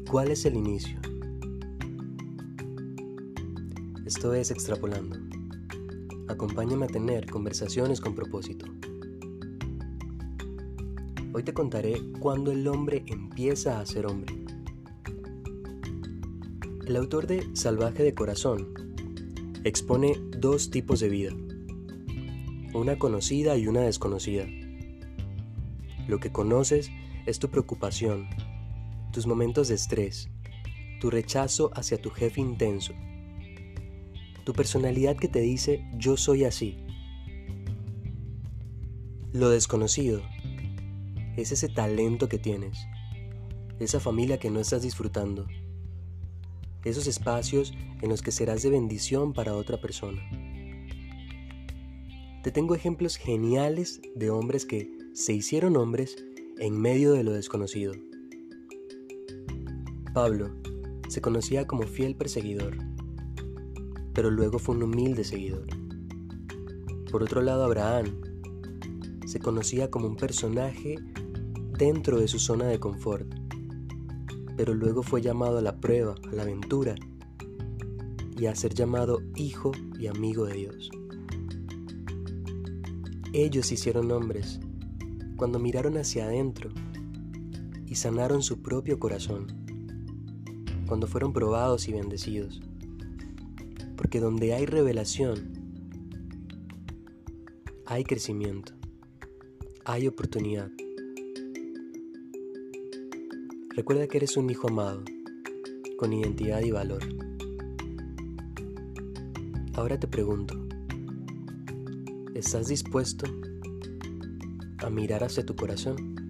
cuál es el inicio? Esto es Extrapolando. Acompáñame a tener conversaciones con propósito. Hoy te contaré cuándo el hombre empieza a ser hombre. El autor de Salvaje de Corazón expone dos tipos de vida, una conocida y una desconocida. Lo que conoces es tu preocupación, tus momentos de estrés, tu rechazo hacia tu jefe intenso, tu personalidad que te dice yo soy así. Lo desconocido es ese talento que tienes, esa familia que no estás disfrutando, esos espacios en los que serás de bendición para otra persona. Te tengo ejemplos geniales de hombres que se hicieron hombres en medio de lo desconocido. Pablo se conocía como fiel perseguidor, pero luego fue un humilde seguidor. Por otro lado, Abraham se conocía como un personaje dentro de su zona de confort, pero luego fue llamado a la prueba, a la aventura y a ser llamado hijo y amigo de Dios. Ellos se hicieron hombres cuando miraron hacia adentro y sanaron su propio corazón, cuando fueron probados y bendecidos. Porque donde hay revelación, hay crecimiento, hay oportunidad. Recuerda que eres un hijo amado, con identidad y valor. Ahora te pregunto, ¿estás dispuesto a mirar hacia tu corazón?